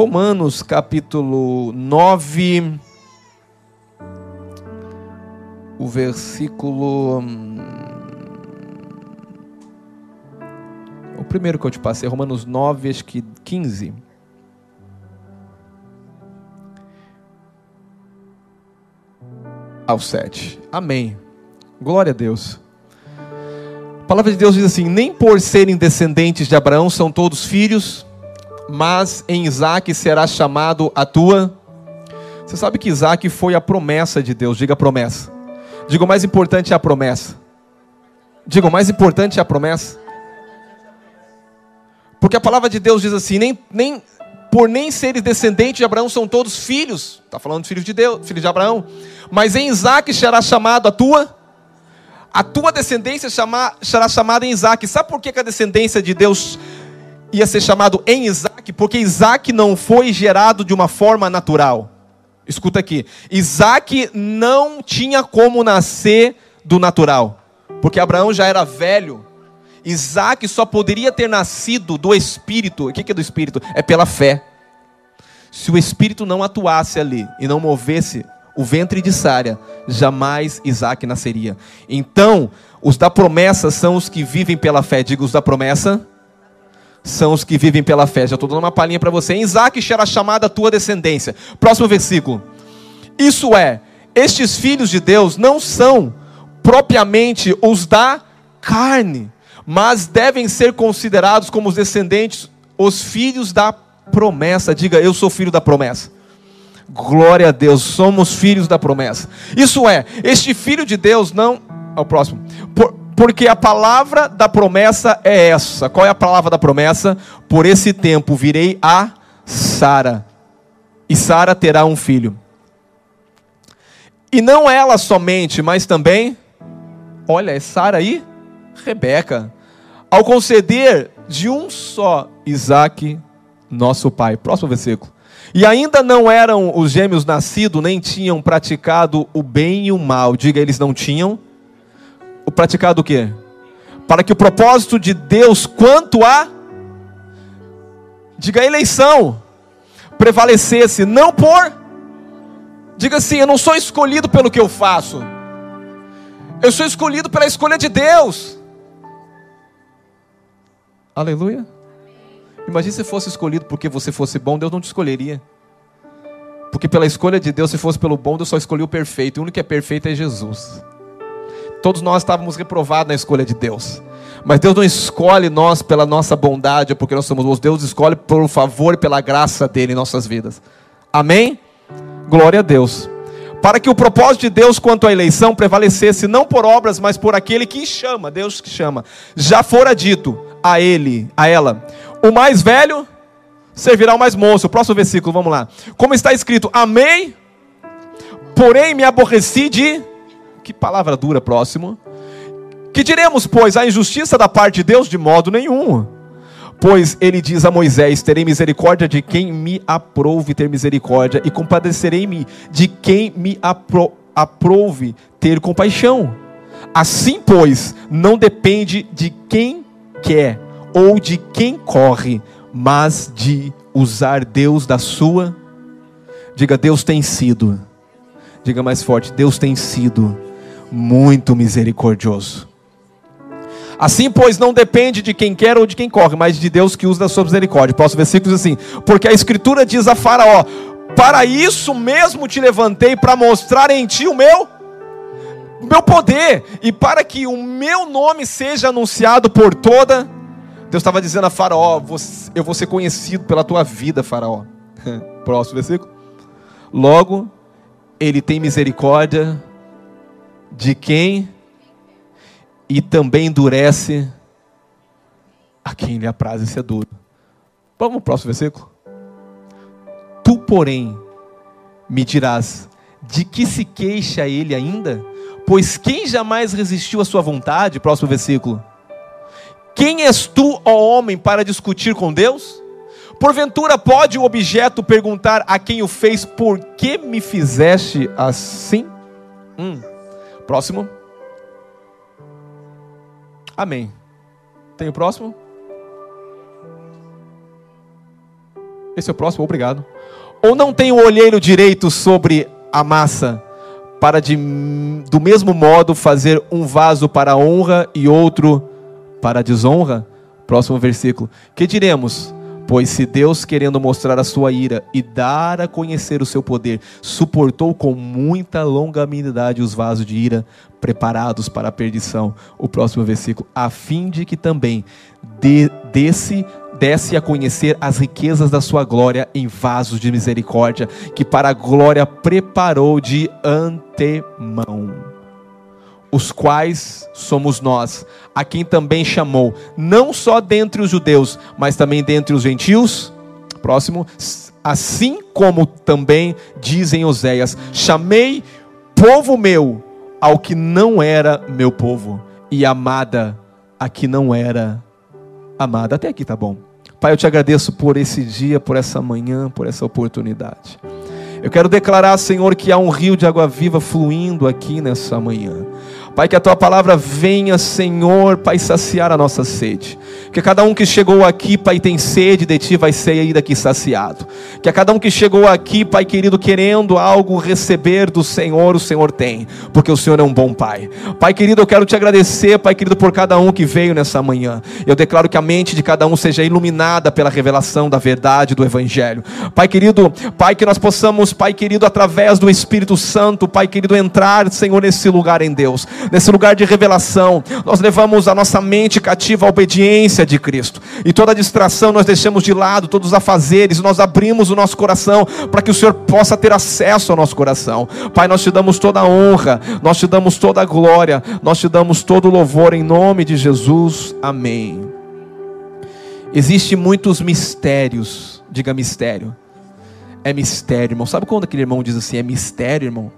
Romanos capítulo 9, o versículo. hum, O primeiro que eu te passei, Romanos 9, acho que 15. Ao 7. Amém. Glória a Deus. A palavra de Deus diz assim: Nem por serem descendentes de Abraão são todos filhos, mas em Isaac será chamado a tua. Você sabe que Isaac foi a promessa de Deus, diga promessa. Diga o mais importante é a promessa. Diga o mais importante é a promessa. Porque a palavra de Deus diz assim: nem, nem por nem seres descendentes de Abraão são todos filhos. Está falando filhos de Deus, filhos de Abraão. Mas em Isaac será chamado a tua. A tua descendência será chamada em Isaac. Sabe por que a descendência de Deus ia ser chamado em Isaac? Porque Isaac não foi gerado de uma forma natural. Escuta aqui. Isaac não tinha como nascer do natural. Porque Abraão já era velho. Isaac só poderia ter nascido do Espírito. O que é do Espírito? É pela fé. Se o Espírito não atuasse ali e não movesse o ventre de Sara, jamais Isaac nasceria. Então, os da promessa são os que vivem pela fé. Diga, os da promessa são os que vivem pela fé. Já estou dando uma palhinha para você. Em Isaac será chamada a tua descendência. Próximo versículo. Isso é, estes filhos de Deus não são propriamente os da carne, mas devem ser considerados como os descendentes, os filhos da promessa. Diga, eu sou filho da promessa. Glória a Deus, somos filhos da promessa. Isso é, este filho de Deus não. Ao próximo. Por, porque a palavra da promessa é essa. Qual é a palavra da promessa? Por esse tempo virei a Sara, e Sara terá um filho. E não ela somente, mas também, olha, é Sara e Rebeca, ao conceder de um só Isaac, nosso pai. Próximo versículo. E ainda não eram os gêmeos nascidos, nem tinham praticado o bem e o mal. Diga, eles não tinham. O praticado o quê? Para que o propósito de Deus quanto a diga eleição prevalecesse, não por diga assim, eu não sou escolhido pelo que eu faço. Eu sou escolhido pela escolha de Deus. Aleluia. Imagine se fosse escolhido porque você fosse bom, Deus não te escolheria. Porque pela escolha de Deus, se fosse pelo bom, Deus só escolheu o perfeito. O único que é perfeito é Jesus. Todos nós estávamos reprovados na escolha de Deus. Mas Deus não escolhe nós pela nossa bondade porque nós somos bons. Deus escolhe por favor e pela graça dele em nossas vidas. Amém? Glória a Deus. Para que o propósito de Deus quanto à eleição prevalecesse não por obras, mas por aquele que chama, Deus que chama. Já fora dito a ele, a ela, o mais velho servirá ao mais moço. Próximo versículo, vamos lá. Como está escrito, amei, porém me aborreci de. Que palavra dura, próximo. Que diremos, pois, a injustiça da parte de Deus? De modo nenhum. Pois ele diz a Moisés: Terei misericórdia de quem me aprouve ter misericórdia, e compadecerei-me de quem me apro aprouve ter compaixão. Assim, pois, não depende de quem quer ou de quem corre, mas de usar Deus da sua. Diga, Deus tem sido. Diga mais forte: Deus tem sido muito misericordioso. Assim, pois, não depende de quem quer ou de quem corre, mas de Deus que usa da sua misericórdia. Próximo versículo diz assim: Porque a Escritura diz a Faraó: Para isso mesmo te levantei, para mostrar em ti o meu, meu poder, e para que o meu nome seja anunciado por toda. Deus estava dizendo a Faraó: Eu vou ser conhecido pela tua vida, Faraó. Próximo versículo. Logo, ele tem misericórdia de quem e também endurece a quem lhe apraz. Isso é duro. Vamos ao próximo versículo. Tu, porém, me dirás: de que se queixa ele ainda? Pois quem jamais resistiu à sua vontade? Próximo versículo. Quem és tu, ó homem, para discutir com Deus? Porventura pode o objeto perguntar a quem o fez: Por que me fizeste assim? Hum. Próximo. Amém. Tem o próximo? Esse é o próximo, obrigado. Ou não tem o olheiro direito sobre a massa, para de, do mesmo modo fazer um vaso para a honra e outro para desonra? Próximo versículo. Que diremos? Pois se Deus, querendo mostrar a sua ira e dar a conhecer o seu poder, suportou com muita longanimidade os vasos de ira preparados para a perdição, o próximo versículo, a fim de que também de, desse desse a conhecer as riquezas da sua glória em vasos de misericórdia, que para a glória preparou de antemão os quais somos nós, a quem também chamou, não só dentre os judeus, mas também dentre os gentios. Próximo, assim como também dizem Oséias: chamei povo meu ao que não era meu povo, e amada a que não era amada. Até aqui tá bom. Pai, eu te agradeço por esse dia, por essa manhã, por essa oportunidade. Eu quero declarar, Senhor, que há um rio de água viva fluindo aqui nessa manhã. Pai, que a tua palavra venha, Senhor, Pai, saciar a nossa sede. Que cada um que chegou aqui, Pai, tem sede de ti, vai sair daqui saciado. Que a cada um que chegou aqui, Pai querido, querendo algo receber do Senhor, o Senhor tem, porque o Senhor é um bom Pai. Pai querido, eu quero te agradecer, Pai querido, por cada um que veio nessa manhã. Eu declaro que a mente de cada um seja iluminada pela revelação da verdade do Evangelho. Pai querido, Pai, que nós possamos, Pai querido, através do Espírito Santo, Pai querido, entrar, Senhor, nesse lugar em Deus nesse lugar de revelação, nós levamos a nossa mente cativa à obediência de Cristo. E toda distração nós deixamos de lado, todos os afazeres, nós abrimos o nosso coração para que o Senhor possa ter acesso ao nosso coração. Pai, nós te damos toda a honra, nós te damos toda a glória, nós te damos todo o louvor em nome de Jesus. Amém. Existem muitos mistérios, diga mistério. É mistério, irmão. Sabe quando aquele irmão diz assim: é mistério, irmão?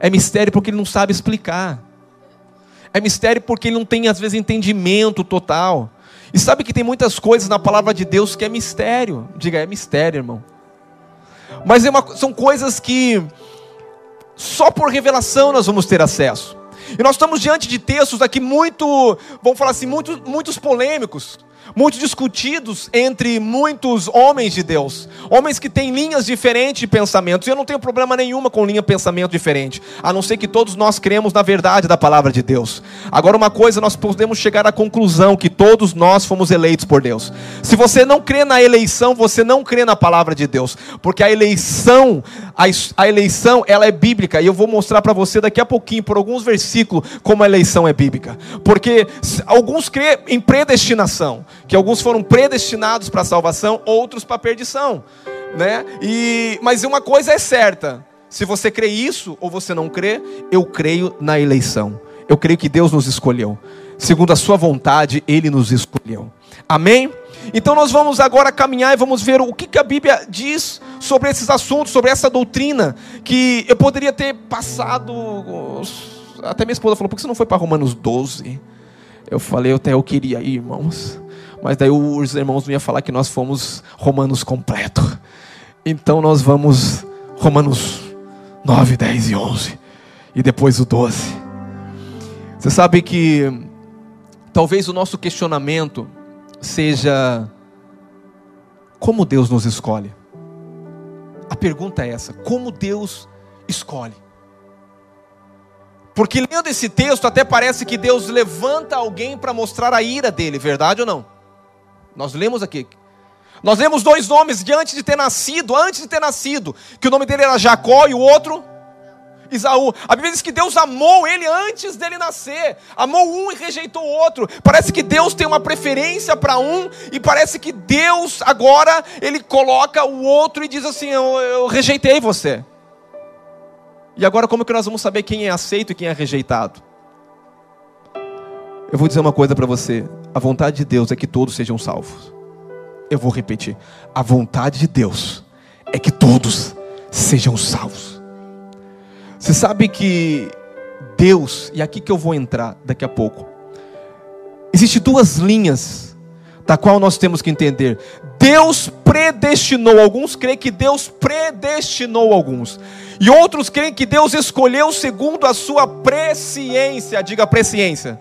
É mistério porque ele não sabe explicar. É mistério porque ele não tem, às vezes, entendimento total. E sabe que tem muitas coisas na palavra de Deus que é mistério. Diga, é mistério, irmão. Mas é uma, são coisas que só por revelação nós vamos ter acesso. E nós estamos diante de textos aqui muito, vamos falar assim, muito, muitos polêmicos muito discutidos entre muitos homens de Deus, homens que têm linhas diferentes de pensamentos. Eu não tenho problema nenhuma com linha de pensamento diferente, a não ser que todos nós cremos na verdade da palavra de Deus. Agora, uma coisa nós podemos chegar à conclusão que todos nós fomos eleitos por Deus. Se você não crê na eleição, você não crê na palavra de Deus, porque a eleição, a, a eleição, ela é bíblica. E eu vou mostrar para você daqui a pouquinho, por alguns versículos, como a eleição é bíblica. Porque alguns crê em predestinação que alguns foram predestinados para a salvação, outros para a perdição, né? E mas uma coisa é certa, se você crê isso ou você não crê, eu creio na eleição. Eu creio que Deus nos escolheu. Segundo a sua vontade, ele nos escolheu. Amém? Então nós vamos agora caminhar e vamos ver o que, que a Bíblia diz sobre esses assuntos, sobre essa doutrina, que eu poderia ter passado. Até minha esposa falou, por que você não foi para Romanos 12? Eu falei, até eu queria ir, irmãos. Mas daí os irmãos não iam falar que nós fomos Romanos completo. Então nós vamos Romanos 9, 10 e 11. E depois o 12. Você sabe que talvez o nosso questionamento seja como Deus nos escolhe. A pergunta é essa: como Deus escolhe? Porque lendo esse texto, até parece que Deus levanta alguém para mostrar a ira dele, verdade ou não? Nós lemos aqui. Nós lemos dois nomes de antes de ter nascido, antes de ter nascido, que o nome dele era Jacó e o outro Isaú. A Bíblia diz que Deus amou ele antes dele nascer. Amou um e rejeitou o outro. Parece que Deus tem uma preferência para um e parece que Deus agora ele coloca o outro e diz assim: eu, eu rejeitei você. E agora como que nós vamos saber quem é aceito e quem é rejeitado? Eu vou dizer uma coisa para você. A vontade de Deus é que todos sejam salvos. Eu vou repetir. A vontade de Deus é que todos sejam salvos. Você sabe que Deus, e aqui que eu vou entrar daqui a pouco. Existem duas linhas da qual nós temos que entender. Deus predestinou, alguns creem que Deus predestinou alguns, e outros creem que Deus escolheu segundo a sua presciência, diga presciência.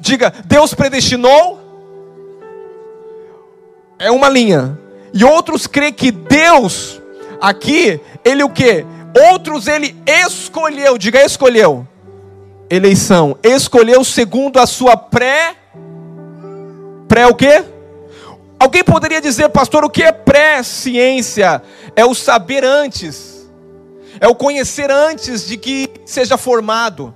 Diga, Deus predestinou. É uma linha. E outros creem que Deus, aqui, ele o que? Outros ele escolheu, diga escolheu. Eleição, escolheu segundo a sua pré pré o quê? Alguém poderia dizer, pastor, o que é pré-ciência? É o saber antes. É o conhecer antes de que seja formado.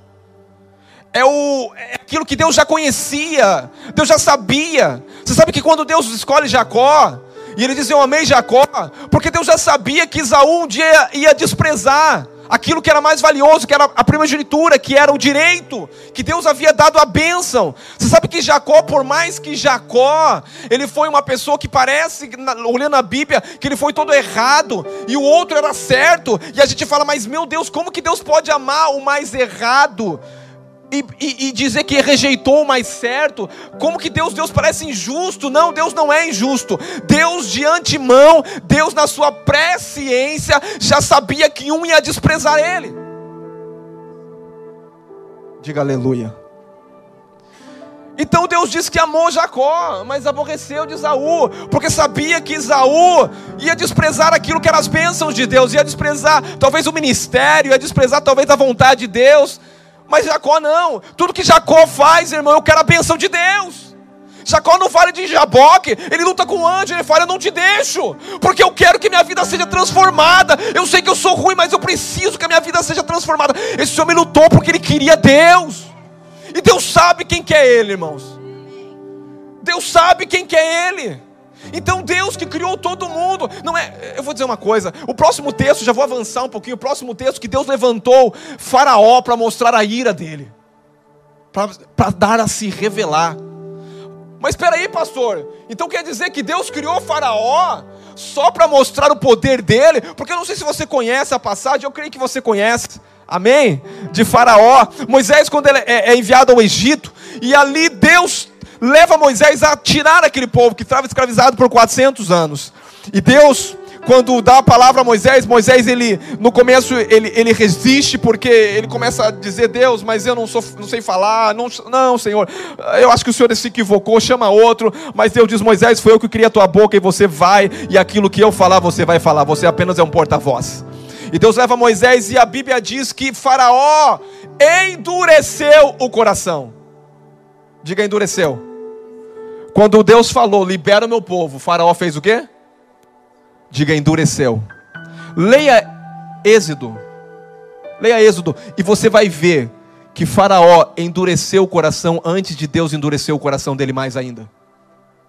É, o, é aquilo que Deus já conhecia, Deus já sabia. Você sabe que quando Deus escolhe Jacó, e ele diz: Eu amei Jacó, porque Deus já sabia que Isaú um dia ia desprezar aquilo que era mais valioso, que era a primogenitura, que era o direito, que Deus havia dado a bênção. Você sabe que Jacó, por mais que Jacó, ele foi uma pessoa que parece, olhando a Bíblia, que ele foi todo errado, e o outro era certo, e a gente fala, mas meu Deus, como que Deus pode amar o mais errado? E, e, e, dizer que rejeitou o mais certo, como que Deus, Deus parece injusto? Não, Deus não é injusto. Deus de antemão, Deus na sua presciência já sabia que um ia desprezar ele. Diga aleluia. Então Deus disse que amou Jacó, mas aborreceu de Isaú, porque sabia que Isaú ia desprezar aquilo que eram as bênçãos de Deus, ia desprezar talvez o ministério, ia desprezar talvez a vontade de Deus. Mas Jacó não. Tudo que Jacó faz, irmão, eu quero a benção de Deus. Jacó não fala de Jaboque, ele luta com o anjo, ele fala: Eu não te deixo, porque eu quero que minha vida seja transformada. Eu sei que eu sou ruim, mas eu preciso que a minha vida seja transformada. Esse homem lutou porque ele queria Deus, e Deus sabe quem que é ele, irmãos. Deus sabe quem que é ele. Então Deus que criou todo mundo, não é, eu vou dizer uma coisa, o próximo texto, já vou avançar um pouquinho, o próximo texto que Deus levantou Faraó para mostrar a ira dele. Para dar a se revelar. Mas espera aí, pastor. Então quer dizer que Deus criou Faraó só para mostrar o poder dele? Porque eu não sei se você conhece a passagem, eu creio que você conhece. Amém? De Faraó. Moisés, quando ele é, é enviado ao Egito, e ali Deus leva Moisés a tirar aquele povo que estava escravizado por 400 anos. E Deus, quando dá a palavra a Moisés, Moisés ele no começo ele, ele resiste porque ele começa a dizer Deus, mas eu não sou não sei falar, não, não, Senhor. Eu acho que o Senhor se equivocou, chama outro, mas Deus diz Moisés, foi eu que criei a tua boca e você vai e aquilo que eu falar você vai falar, você apenas é um porta-voz. E Deus leva Moisés e a Bíblia diz que Faraó endureceu o coração. Diga endureceu. Quando Deus falou, libera o meu povo, o faraó fez o quê? Diga endureceu. Leia Êxodo. Leia Êxodo e você vai ver que Faraó endureceu o coração antes de Deus endurecer o coração dele mais ainda.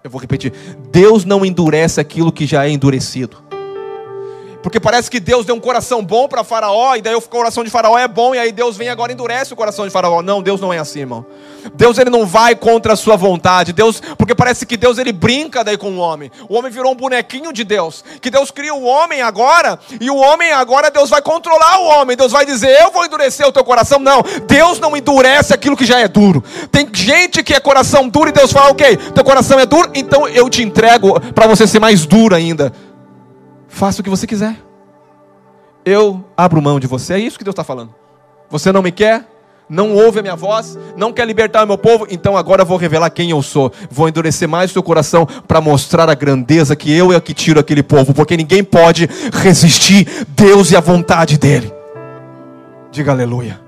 Eu vou repetir: Deus não endurece aquilo que já é endurecido. Porque parece que Deus deu um coração bom para Faraó, e daí o coração de Faraó é bom, e aí Deus vem agora e endurece o coração de Faraó. Não, Deus não é assim, irmão. Deus ele não vai contra a sua vontade. Deus, porque parece que Deus ele brinca daí com o homem. O homem virou um bonequinho de Deus. Que Deus cria o homem agora, e o homem agora Deus vai controlar o homem. Deus vai dizer: "Eu vou endurecer o teu coração". Não, Deus não endurece aquilo que já é duro. Tem gente que é coração duro e Deus fala: "OK, teu coração é duro, então eu te entrego para você ser mais duro ainda". Faça o que você quiser. Eu abro mão de você. É isso que Deus está falando. Você não me quer? Não ouve a minha voz? Não quer libertar o meu povo? Então agora eu vou revelar quem eu sou. Vou endurecer mais o seu coração para mostrar a grandeza que eu é que tiro aquele povo. Porque ninguém pode resistir Deus e a vontade dEle. Diga aleluia.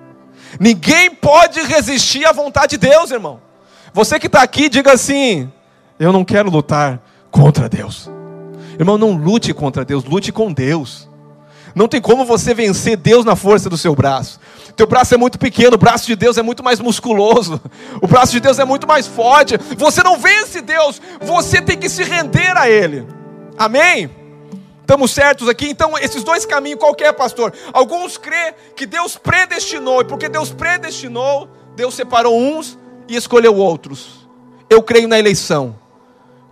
Ninguém pode resistir à vontade de Deus, irmão. Você que está aqui, diga assim: Eu não quero lutar contra Deus. Irmão, não lute contra Deus, lute com Deus. Não tem como você vencer Deus na força do seu braço. Teu braço é muito pequeno, o braço de Deus é muito mais musculoso. O braço de Deus é muito mais forte. Você não vence Deus, você tem que se render a Ele. Amém? Estamos certos aqui? Então, esses dois caminhos, qual é, pastor? Alguns crê que Deus predestinou, e porque Deus predestinou, Deus separou uns e escolheu outros. Eu creio na eleição,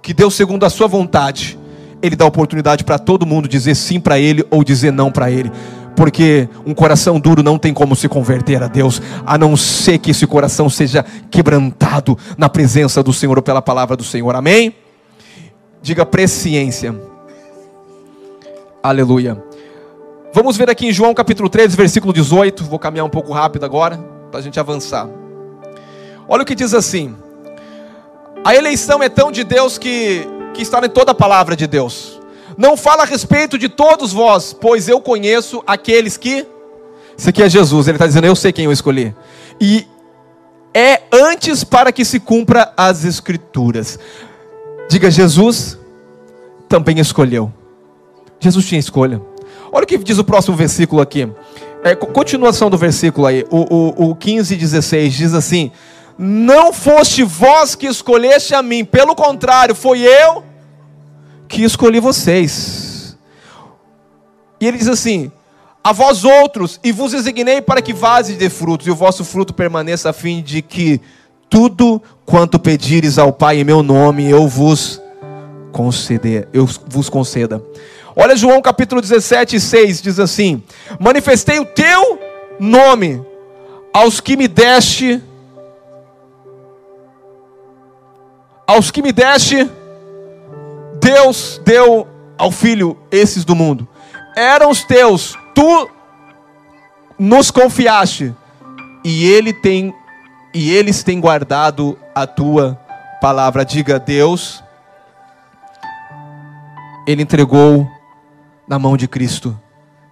que Deus, segundo a sua vontade, ele dá oportunidade para todo mundo dizer sim para ele ou dizer não para ele. Porque um coração duro não tem como se converter a Deus, a não ser que esse coração seja quebrantado na presença do Senhor ou pela palavra do Senhor. Amém? Diga presciência. Aleluia. Vamos ver aqui em João capítulo 13, versículo 18. Vou caminhar um pouco rápido agora, para a gente avançar. Olha o que diz assim: A eleição é tão de Deus que que está em toda a palavra de Deus. Não fala a respeito de todos vós, pois eu conheço aqueles que. Isso aqui é Jesus, ele está dizendo, eu sei quem eu escolhi. E é antes para que se cumpra as Escrituras. Diga, Jesus também escolheu. Jesus tinha escolha. Olha o que diz o próximo versículo aqui. É, continuação do versículo aí, o, o, o 15 e 16 diz assim: Não foste vós que escolheste a mim, pelo contrário, foi eu que escolhi vocês. E ele diz assim: A vós outros, e vos designei para que vazes de frutos, e o vosso fruto permaneça, a fim de que tudo quanto pedires ao Pai em meu nome, eu vos conceder, eu vos conceda. Olha João capítulo 17, 6, diz assim: Manifestei o teu nome aos que me deste, aos que me deste, Deus deu ao filho esses do mundo. Eram os teus, tu nos confiaste, e ele tem e eles têm guardado a tua palavra. Diga, Deus, ele entregou na mão de Cristo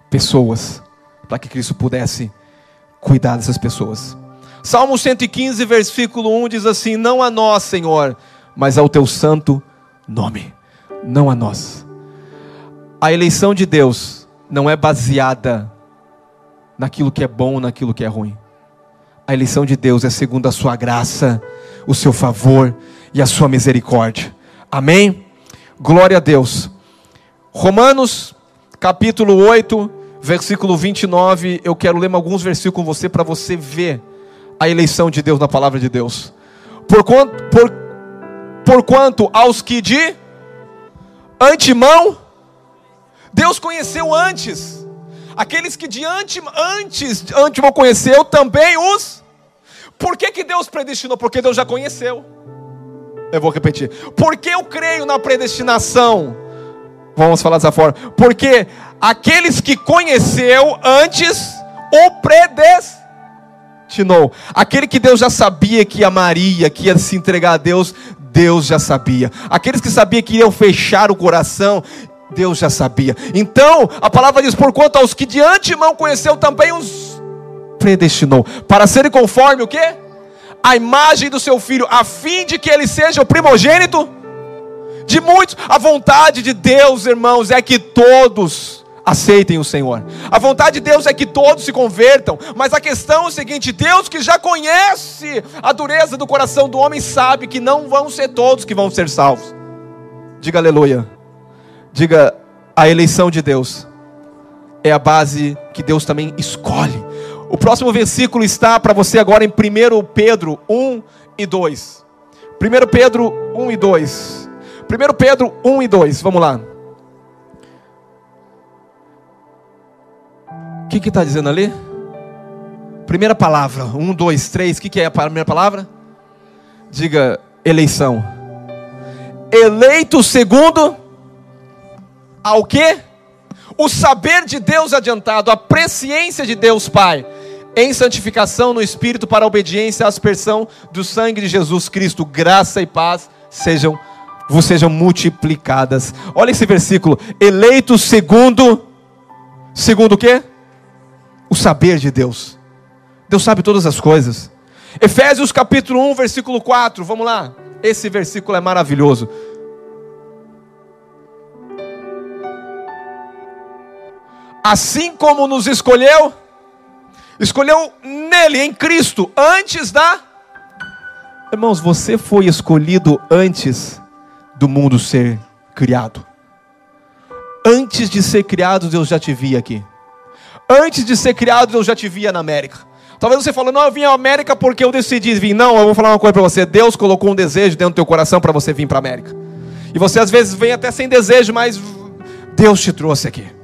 pessoas, para que Cristo pudesse cuidar dessas pessoas. Salmo 115, versículo 1 diz assim: Não a nós, Senhor, mas ao teu santo nome. Não a nós. A eleição de Deus não é baseada naquilo que é bom naquilo que é ruim. A eleição de Deus é segundo a sua graça, o seu favor e a sua misericórdia. Amém? Glória a Deus. Romanos capítulo 8, versículo 29. Eu quero ler alguns versículos com você para você ver a eleição de Deus na palavra de Deus. Por por, por quanto aos que de antemão, Deus conheceu antes. Aqueles que de ante, antes, antemão conheceu, também os. Por que, que Deus predestinou? Porque Deus já conheceu. Eu vou repetir. Porque eu creio na predestinação Vamos falar dessa forma. Porque aqueles que conheceu antes o predestinou. Aquele que Deus já sabia que amaria, que ia se entregar a Deus, Deus já sabia. Aqueles que sabia que iam fechar o coração, Deus já sabia. Então, a palavra diz: porquanto aos que de antemão conheceu também os predestinou, para serem conforme o quê? A imagem do seu filho, a fim de que ele seja o primogênito de muitos. A vontade de Deus, irmãos, é que todos aceitem o Senhor. A vontade de Deus é que todos se convertam, mas a questão é o seguinte: Deus que já conhece a dureza do coração do homem, sabe que não vão ser todos que vão ser salvos. Diga aleluia. Diga a eleição de Deus é a base que Deus também escolhe. O próximo versículo está para você agora em 1 Pedro 1 e 2. 1 Pedro 1 e 2. 1 Pedro 1 e 2, vamos lá. O que está dizendo ali? Primeira palavra, 1, 2, 3, o que, que é a primeira palavra? Diga eleição. Eleito segundo ao que? O saber de Deus adiantado, a presciência de Deus Pai, em santificação no Espírito para a obediência à aspersão do sangue de Jesus Cristo, graça e paz sejam vos sejam multiplicadas. Olha esse versículo, eleitos segundo segundo o quê? O saber de Deus. Deus sabe todas as coisas. Efésios capítulo 1, versículo 4. Vamos lá. Esse versículo é maravilhoso. Assim como nos escolheu, escolheu nele, em Cristo, antes da. Irmãos, você foi escolhido antes do mundo ser criado. Antes de ser criado, Deus já te via aqui. Antes de ser criado, Deus já te via na América. Talvez você fale, não, eu vim à América porque eu decidi vir. Não, eu vou falar uma coisa para você. Deus colocou um desejo dentro do teu coração para você vir para a América. E você às vezes vem até sem desejo, mas Deus te trouxe aqui.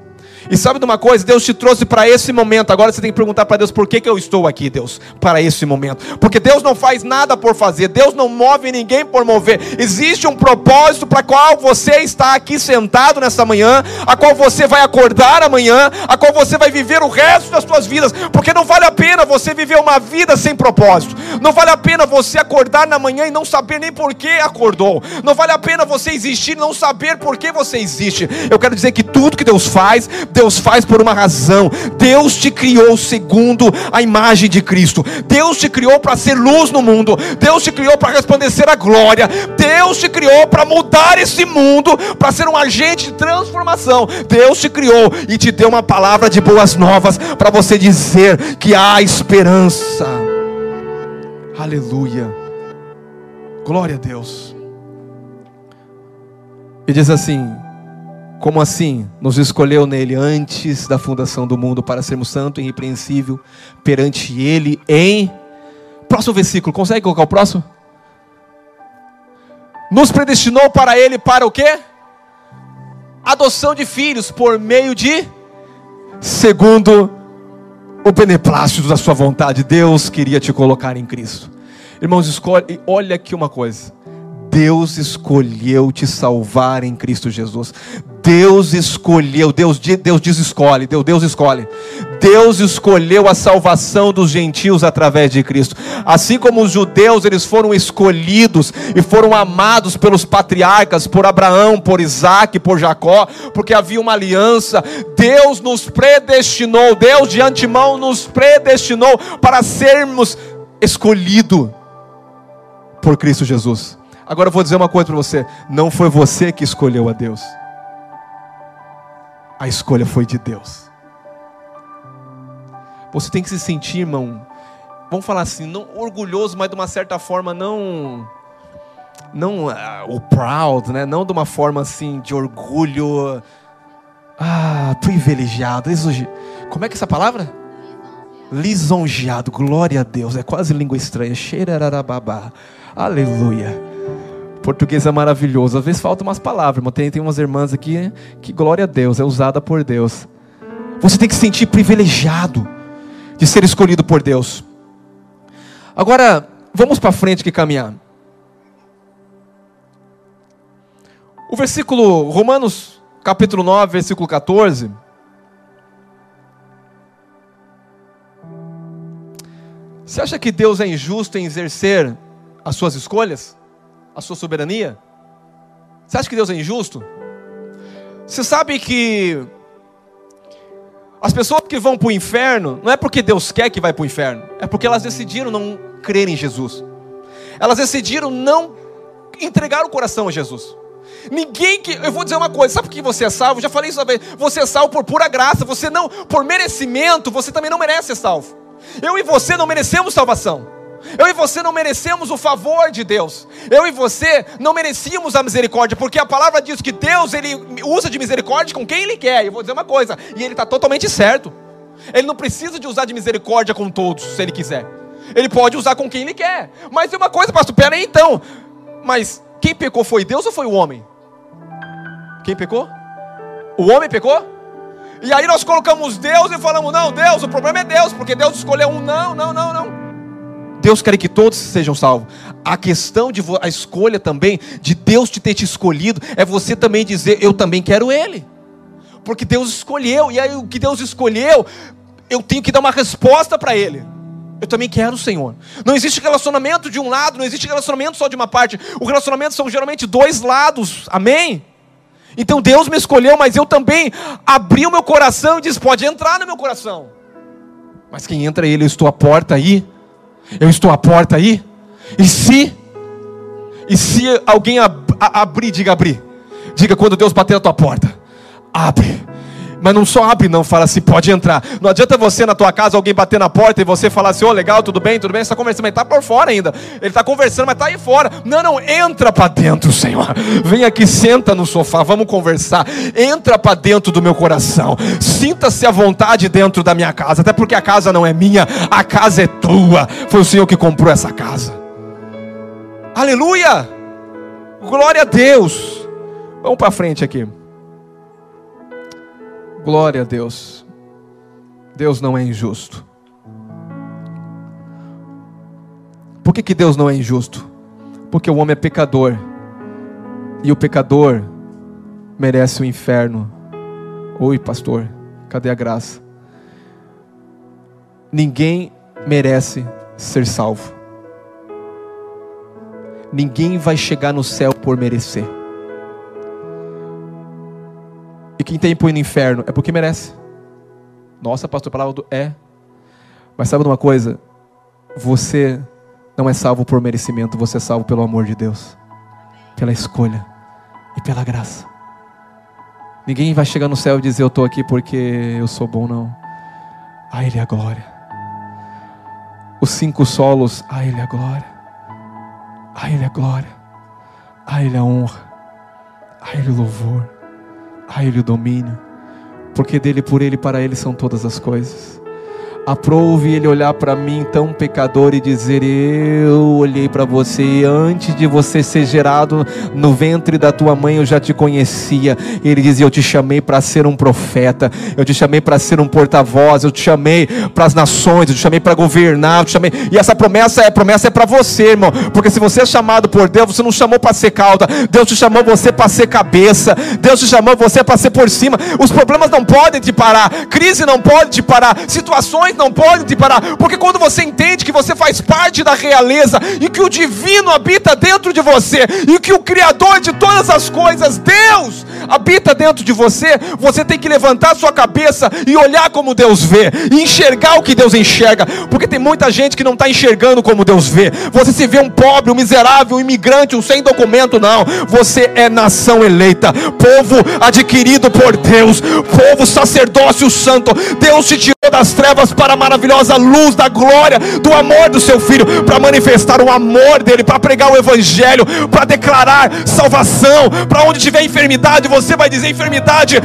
E sabe de uma coisa? Deus te trouxe para esse momento. Agora você tem que perguntar para Deus: por que, que eu estou aqui, Deus? Para esse momento. Porque Deus não faz nada por fazer. Deus não move ninguém por mover. Existe um propósito para qual você está aqui sentado nessa manhã, a qual você vai acordar amanhã, a qual você vai viver o resto das suas vidas. Porque não vale a pena você viver uma vida sem propósito. Não vale a pena você acordar na manhã e não saber nem por que acordou. Não vale a pena você existir e não saber por que você existe. Eu quero dizer que tudo que Deus faz, Deus faz por uma razão. Deus te criou segundo a imagem de Cristo. Deus te criou para ser luz no mundo. Deus te criou para resplandecer a glória. Deus te criou para mudar esse mundo, para ser um agente de transformação. Deus te criou e te deu uma palavra de boas novas para você dizer que há esperança. Aleluia. Glória a Deus. E diz assim: como assim? Nos escolheu nele antes da fundação do mundo para sermos santo e irrepreensível perante ele em. Próximo versículo, consegue colocar o próximo? Nos predestinou para ele para o quê? Adoção de filhos por meio de. Segundo o beneplácito da sua vontade. Deus queria te colocar em Cristo. Irmãos, escolhe, olha aqui uma coisa. Deus escolheu te salvar em Cristo Jesus. Deus escolheu, Deus, Deus diz escolhe, Deus, Deus escolhe. Deus escolheu a salvação dos gentios através de Cristo. Assim como os judeus, eles foram escolhidos e foram amados pelos patriarcas, por Abraão, por Isaac, por Jacó, porque havia uma aliança. Deus nos predestinou, Deus de antemão nos predestinou para sermos escolhidos por Cristo Jesus. Agora eu vou dizer uma coisa para você: não foi você que escolheu a Deus, a escolha foi de Deus. Você tem que se sentir, irmão, vamos falar assim, não orgulhoso, mas de uma certa forma não não uh, o proud, né? Não de uma forma assim de orgulho, ah, privilegiado, como é que é essa palavra? Lisonjeado, glória a Deus, é quase língua estranha, xerarababá, aleluia. Português é maravilhoso. Às vezes faltam umas palavras, mas tem, tem umas irmãs aqui que, glória a Deus, é usada por Deus. Você tem que se sentir privilegiado de ser escolhido por Deus. Agora, vamos para frente que caminhar. O versículo, Romanos capítulo 9, versículo 14. Você acha que Deus é injusto em exercer as suas escolhas? A sua soberania? Você acha que Deus é injusto? Você sabe que as pessoas que vão para o inferno, não é porque Deus quer que vai para o inferno, é porque elas decidiram não crer em Jesus. Elas decidiram não entregar o coração a Jesus. Ninguém que. Eu vou dizer uma coisa, sabe por que você é salvo? Já falei isso uma vez. Você é salvo por pura graça. Você não, por merecimento, você também não merece ser salvo. Eu e você não merecemos salvação. Eu e você não merecemos o favor de Deus. Eu e você não merecíamos a misericórdia, porque a palavra diz que Deus ele usa de misericórdia com quem Ele quer. E eu vou dizer uma coisa, e Ele está totalmente certo. Ele não precisa de usar de misericórdia com todos, se Ele quiser. Ele pode usar com quem Ele quer. Mas tem uma coisa, pastor, pera aí então. Mas quem pecou foi Deus ou foi o homem? Quem pecou? O homem pecou? E aí nós colocamos Deus e falamos: não, Deus, o problema é Deus, porque Deus escolheu um. Não, não, não, não. Deus quer que todos sejam salvos. A questão de a escolha também de Deus te ter te escolhido é você também dizer eu também quero ele. Porque Deus escolheu e aí o que Deus escolheu, eu tenho que dar uma resposta para ele. Eu também quero o Senhor. Não existe relacionamento de um lado, não existe relacionamento só de uma parte. O relacionamento são geralmente dois lados. Amém? Então Deus me escolheu, mas eu também abri o meu coração e disse: pode entrar no meu coração. Mas quem entra Ele, eu estou à porta aí. Eu estou à porta aí. E se e se alguém ab abrir, diga abrir. Diga quando Deus bater na tua porta. Abre. Mas não só abre, não, fala assim, pode entrar. Não adianta você na tua casa, alguém bater na porta e você falar assim, ô oh, legal, tudo bem, tudo bem, você está conversando, mas está por fora ainda. Ele está conversando, mas está aí fora. Não, não, entra para dentro, Senhor. Vem aqui, senta no sofá, vamos conversar. Entra para dentro do meu coração. Sinta-se à vontade dentro da minha casa, até porque a casa não é minha, a casa é tua. Foi o Senhor que comprou essa casa. Aleluia! Glória a Deus. Vamos para frente aqui. Glória a Deus. Deus não é injusto. Por que, que Deus não é injusto? Porque o homem é pecador. E o pecador merece o inferno. Oi, pastor, cadê a graça? Ninguém merece ser salvo. Ninguém vai chegar no céu por merecer. E quem tem ir no inferno é porque merece. Nossa, pastor, palavra do é. Mas sabe de uma coisa? Você não é salvo por merecimento, você é salvo pelo amor de Deus, pela escolha e pela graça. Ninguém vai chegar no céu e dizer eu estou aqui porque eu sou bom, não. A Ele é a glória. Os cinco solos, a Ele é a glória. A Ele a glória. A Ele a honra. A Ele o louvor. A Ele o domínio. Porque dele, por Ele, para Ele são todas as coisas. Aprove ele olhar para mim, tão pecador, e dizer: Eu olhei para você antes de você ser gerado no ventre da tua mãe, eu já te conhecia. Ele dizia: Eu te chamei para ser um profeta, eu te chamei para ser um porta-voz, eu te chamei para as nações, eu te chamei para governar, eu te chamei. E essa promessa é promessa é para você, irmão, porque se você é chamado por Deus, você não chamou para ser cauda, Deus te chamou você para ser cabeça, Deus te chamou você para ser por cima. Os problemas não podem te parar, crise não pode te parar, situações não pode te parar, porque quando você entende que você faz parte da realeza e que o divino habita dentro de você e que o Criador de todas as coisas, Deus, habita dentro de você, você tem que levantar sua cabeça e olhar como Deus vê, e enxergar o que Deus enxerga, porque tem muita gente que não está enxergando como Deus vê. Você se vê um pobre, um miserável, um imigrante, um sem documento, não. Você é nação eleita, povo adquirido por Deus, povo sacerdócio santo. Deus te tirou das trevas para a maravilhosa luz da glória, do amor do seu filho, para manifestar o amor dele, para pregar o evangelho, para declarar salvação, para onde tiver enfermidade, você vai dizer enfermidade,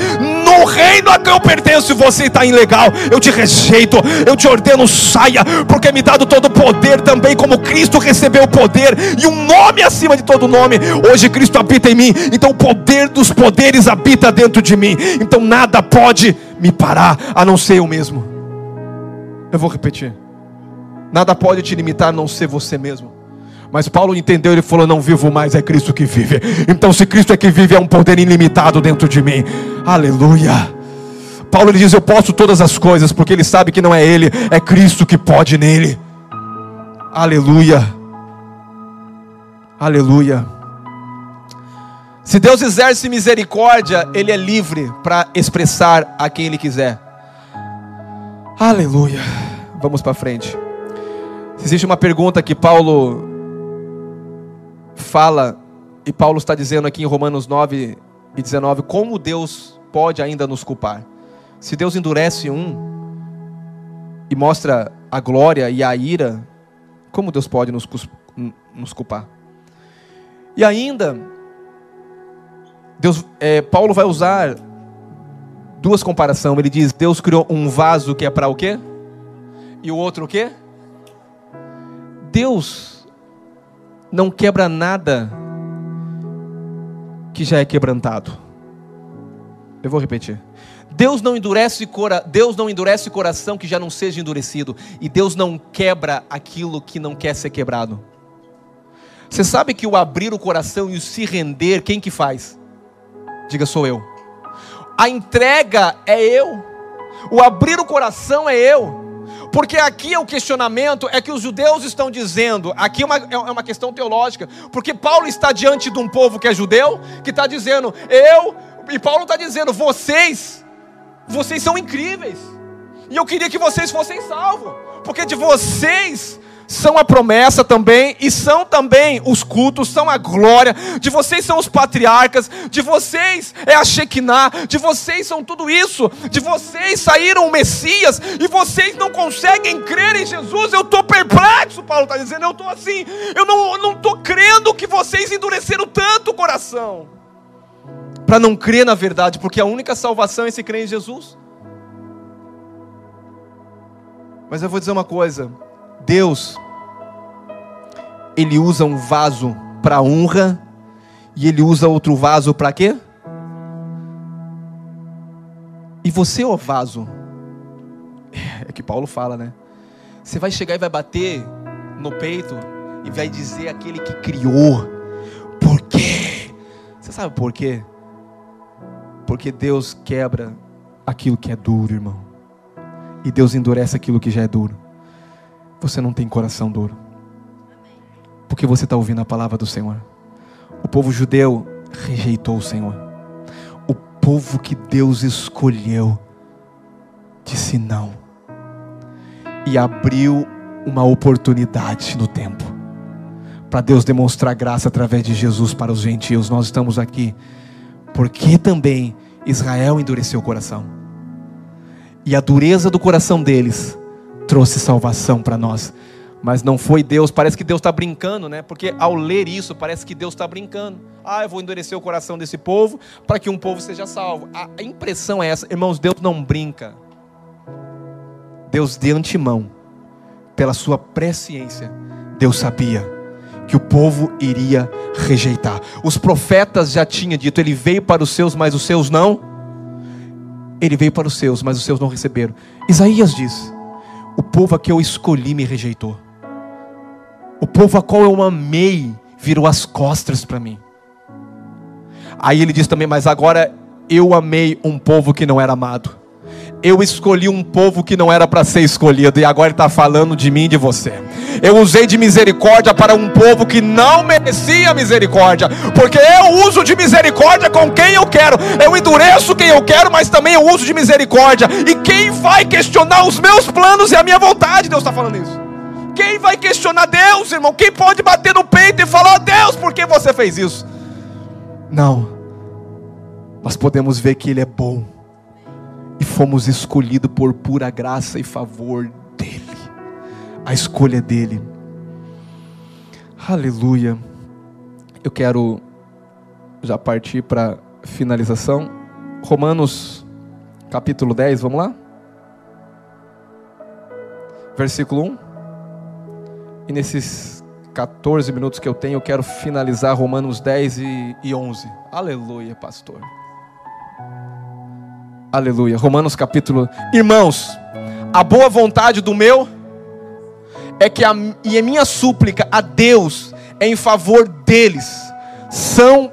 no reino a que eu pertenço, você está ilegal, eu te rejeito, eu te ordeno, saia, porque me dado todo o poder também, como Cristo recebeu o poder, e um nome acima de todo nome, hoje Cristo habita em mim, então o poder dos poderes habita dentro de mim, então nada pode me parar, a não ser eu mesmo. Eu vou repetir. Nada pode te limitar a não ser você mesmo. Mas Paulo entendeu, ele falou: Não vivo mais, é Cristo que vive. Então, se Cristo é que vive, é um poder ilimitado dentro de mim. Aleluia. Paulo ele diz: Eu posso todas as coisas, porque ele sabe que não é ele, é Cristo que pode nele. Aleluia. Aleluia. Se Deus exerce misericórdia, Ele é livre para expressar a quem Ele quiser. Aleluia. Vamos para frente. Existe uma pergunta que Paulo fala, e Paulo está dizendo aqui em Romanos 9 e 19: como Deus pode ainda nos culpar? Se Deus endurece um e mostra a glória e a ira, como Deus pode nos, nos culpar? E ainda, Deus, é, Paulo vai usar duas comparações. Ele diz: Deus criou um vaso que é para o quê? E o outro o quê? Deus não quebra nada que já é quebrantado. Eu vou repetir. Deus não endurece cora, Deus não endurece coração que já não seja endurecido e Deus não quebra aquilo que não quer ser quebrado. Você sabe que o abrir o coração e o se render, quem que faz? Diga sou eu. A entrega é eu. O abrir o coração é eu. Porque aqui é o questionamento, é que os judeus estão dizendo, aqui é uma, é uma questão teológica, porque Paulo está diante de um povo que é judeu, que está dizendo, eu, e Paulo está dizendo, vocês, vocês são incríveis, e eu queria que vocês fossem salvos, porque de vocês são a promessa também, e são também os cultos, são a glória, de vocês são os patriarcas, de vocês é a Shekinah, de vocês são tudo isso, de vocês saíram o Messias, e vocês não conseguem crer em Jesus, eu estou perplexo, Paulo está dizendo, eu estou assim, eu não estou crendo que vocês endureceram tanto o coração, para não crer na verdade, porque a única salvação é se crer em Jesus. Mas eu vou dizer uma coisa, Deus, Ele usa um vaso para honra e Ele usa outro vaso para quê? E você, ó vaso, é que Paulo fala, né? Você vai chegar e vai bater no peito e vai dizer aquele que criou. Por quê? Você sabe por quê? Porque Deus quebra aquilo que é duro, irmão. E Deus endurece aquilo que já é duro. Você não tem coração duro. Porque você está ouvindo a palavra do Senhor. O povo judeu rejeitou o Senhor. O povo que Deus escolheu disse não. E abriu uma oportunidade no tempo para Deus demonstrar graça através de Jesus para os gentios. Nós estamos aqui porque também Israel endureceu o coração. E a dureza do coração deles trouxe salvação para nós. Mas não foi Deus, parece que Deus está brincando, né? Porque ao ler isso, parece que Deus está brincando. Ah, eu vou endurecer o coração desse povo para que um povo seja salvo. A impressão é essa, irmãos, Deus não brinca. Deus de antemão, pela sua presciência, Deus sabia que o povo iria rejeitar. Os profetas já tinham dito: Ele veio para os seus, mas os seus não. Ele veio para os seus, mas os seus não receberam. Isaías diz: O povo a que eu escolhi me rejeitou. O povo a qual eu amei virou as costas para mim. Aí ele diz também: Mas agora eu amei um povo que não era amado. Eu escolhi um povo que não era para ser escolhido, e agora está falando de mim e de você. Eu usei de misericórdia para um povo que não merecia misericórdia, porque eu uso de misericórdia com quem eu quero, eu endureço quem eu quero, mas também eu uso de misericórdia. E quem vai questionar os meus planos e a minha vontade? Deus está falando isso. Quem vai questionar Deus, irmão? Quem pode bater no peito e falar: oh, Deus, por que você fez isso? Não, nós podemos ver que Ele é bom e fomos escolhidos por pura graça e favor dEle. A escolha dEle. Aleluia. Eu quero já partir para finalização. Romanos capítulo 10, vamos lá? Versículo 1. E nesses 14 minutos que eu tenho, eu quero finalizar Romanos 10 e 11. Aleluia, pastor. Aleluia. Romanos capítulo. Irmãos, a boa vontade do meu é que a, e a minha súplica a Deus é em favor deles, são